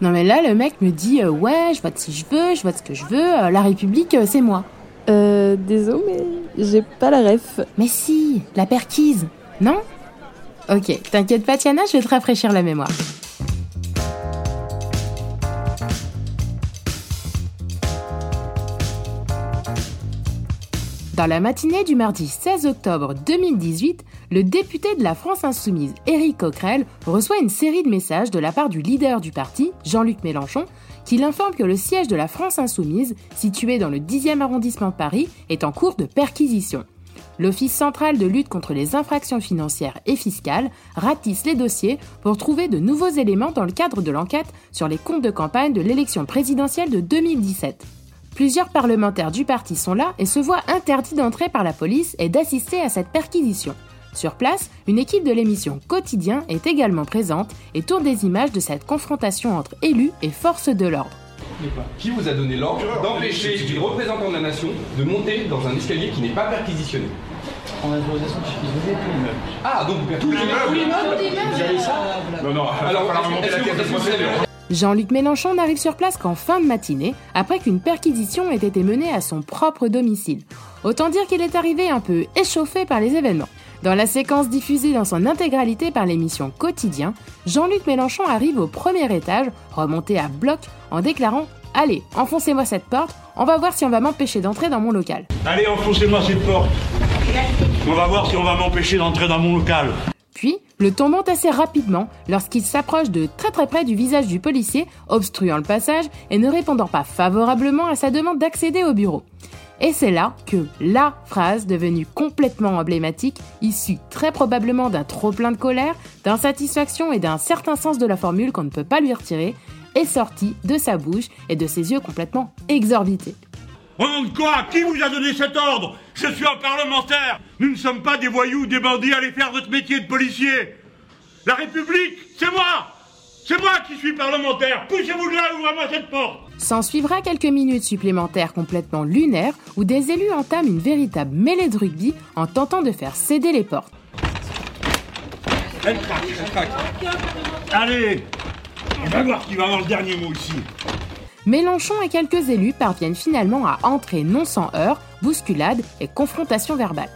Non mais là, le mec me dit euh, ouais, je vote si je veux, je vote ce que je veux, euh, la République, euh, c'est moi. Euh, désolé, mais j'ai pas la ref. Mais si, la perquise, non? Ok, t'inquiète pas Tiana, je vais te rafraîchir la mémoire. Dans la matinée du mardi 16 octobre 2018, le député de la France Insoumise, Éric Coquerel, reçoit une série de messages de la part du leader du parti, Jean-Luc Mélenchon, qui l'informe que le siège de la France Insoumise, situé dans le 10e arrondissement de Paris, est en cours de perquisition. L'Office central de lutte contre les infractions financières et fiscales ratisse les dossiers pour trouver de nouveaux éléments dans le cadre de l'enquête sur les comptes de campagne de l'élection présidentielle de 2017. Plusieurs parlementaires du parti sont là et se voient interdits d'entrer par la police et d'assister à cette perquisition. Sur place, une équipe de l'émission Quotidien est également présente et tourne des images de cette confrontation entre élus et forces de l'ordre. Qui vous a donné l'ordre d'empêcher les représentants de la nation de monter dans un escalier qui n'est pas perquisitionné On a l'autorisation de utiliser tout l'immeuble. Ah, donc vous perquisitionnez tout l'immeuble Vous avez ça Non, non, alors, est-ce que vous savez Jean-Luc Mélenchon n'arrive sur place qu'en fin de matinée, après qu'une perquisition ait été menée à son propre domicile. Autant dire qu'il est arrivé un peu échauffé par les événements. Dans la séquence diffusée dans son intégralité par l'émission Quotidien, Jean-Luc Mélenchon arrive au premier étage, remonté à bloc, en déclarant Allez, enfoncez-moi cette porte, on va voir si on va m'empêcher d'entrer dans mon local. Allez, enfoncez-moi cette porte. On va voir si on va m'empêcher d'entrer dans mon local. Le ton monte assez rapidement lorsqu'il s'approche de très très près du visage du policier, obstruant le passage et ne répondant pas favorablement à sa demande d'accéder au bureau. Et c'est là que la phrase devenue complètement emblématique, issue très probablement d'un trop-plein de colère, d'insatisfaction et d'un certain sens de la formule qu'on ne peut pas lui retirer, est sortie de sa bouche et de ses yeux complètement exorbités. Au Qui vous a donné cet ordre? Je suis un parlementaire. Nous ne sommes pas des voyous, des bandits. Allez faire votre métier de policier. La République, c'est moi C'est moi qui suis parlementaire. Poussez-vous de là, ouvrez-moi cette porte. S'en suivra quelques minutes supplémentaires complètement lunaires où des élus entament une véritable mêlée de rugby en tentant de faire céder les portes. Elle craque, elle craque. Allez On va voir qui va avoir le dernier mot ici. Mélenchon et quelques élus parviennent finalement à entrer non sans heurts, bousculades et confrontations verbales.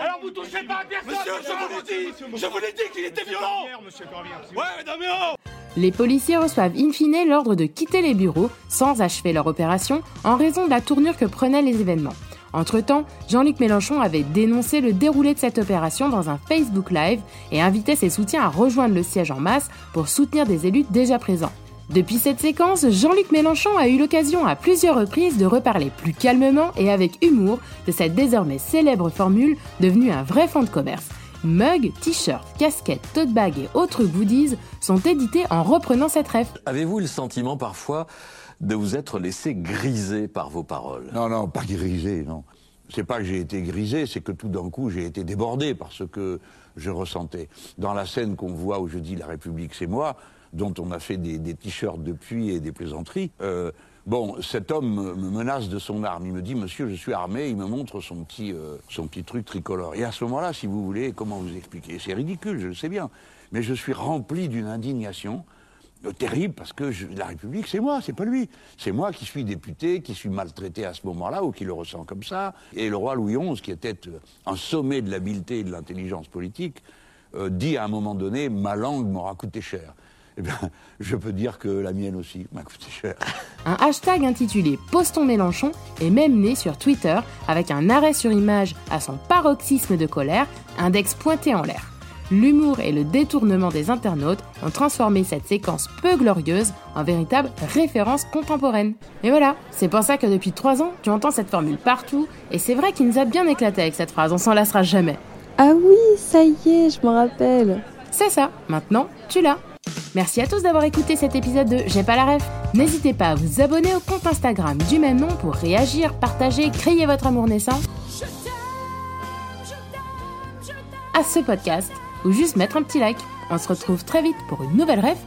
Alors vous touchez pas à personne Monsieur, je vous l'ai dit Je vous l'ai dit qu'il était violent Ouais, non mais Les policiers reçoivent in fine l'ordre de quitter les bureaux sans achever leur opération en raison de la tournure que prenaient les événements. Entre-temps, Jean-Luc Mélenchon avait dénoncé le déroulé de cette opération dans un Facebook Live et invitait ses soutiens à rejoindre le siège en masse pour soutenir des élus déjà présents. Depuis cette séquence, Jean-Luc Mélenchon a eu l'occasion à plusieurs reprises de reparler plus calmement et avec humour de cette désormais célèbre formule devenue un vrai fond de commerce. Mugs, t-shirts, casquettes, tote bags et autres goodies sont édités en reprenant cette ref. Avez-vous le sentiment parfois de vous être laissé griser par vos paroles? Non, non, pas grisé, non. C'est pas que j'ai été grisé, c'est que tout d'un coup j'ai été débordé par ce que je ressentais. Dans la scène qu'on voit où je dis la République c'est moi, dont on a fait des, t-shirts depuis et des plaisanteries, euh, bon, cet homme me me menace de son arme. Il me dit, monsieur, je suis armé, il me montre son petit, euh, son petit truc tricolore. Et à ce moment-là, si vous voulez, comment vous expliquer? C'est ridicule, je le sais bien. Mais je suis rempli d'une indignation euh, terrible parce que la République, c'est moi, c'est pas lui. C'est moi qui suis député, qui suis maltraité à ce moment-là ou qui le ressent comme ça. Et le roi Louis XI, qui était un sommet de l'habileté et de l'intelligence politique, dit à un moment donné Ma langue m'aura coûté cher. Eh bien, je peux dire que la mienne aussi m'a coûté cher. Un hashtag intitulé Postons Mélenchon est même né sur Twitter avec un arrêt sur image à son paroxysme de colère, index pointé en l'air. L'humour et le détournement des internautes ont transformé cette séquence peu glorieuse en véritable référence contemporaine. Et voilà, c'est pour ça que depuis trois ans, tu entends cette formule partout, et c'est vrai qu'il nous a bien éclaté avec cette phrase, on s'en lassera jamais. Ah oui, ça y est, je m'en rappelle. C'est ça, maintenant, tu l'as. Merci à tous d'avoir écouté cet épisode de J'ai pas la ref. N'hésitez pas à vous abonner au compte Instagram du même nom pour réagir, partager, crier votre amour naissant à ce podcast ou juste mettre un petit like. On se retrouve très vite pour une nouvelle ref.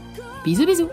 Bisous bisous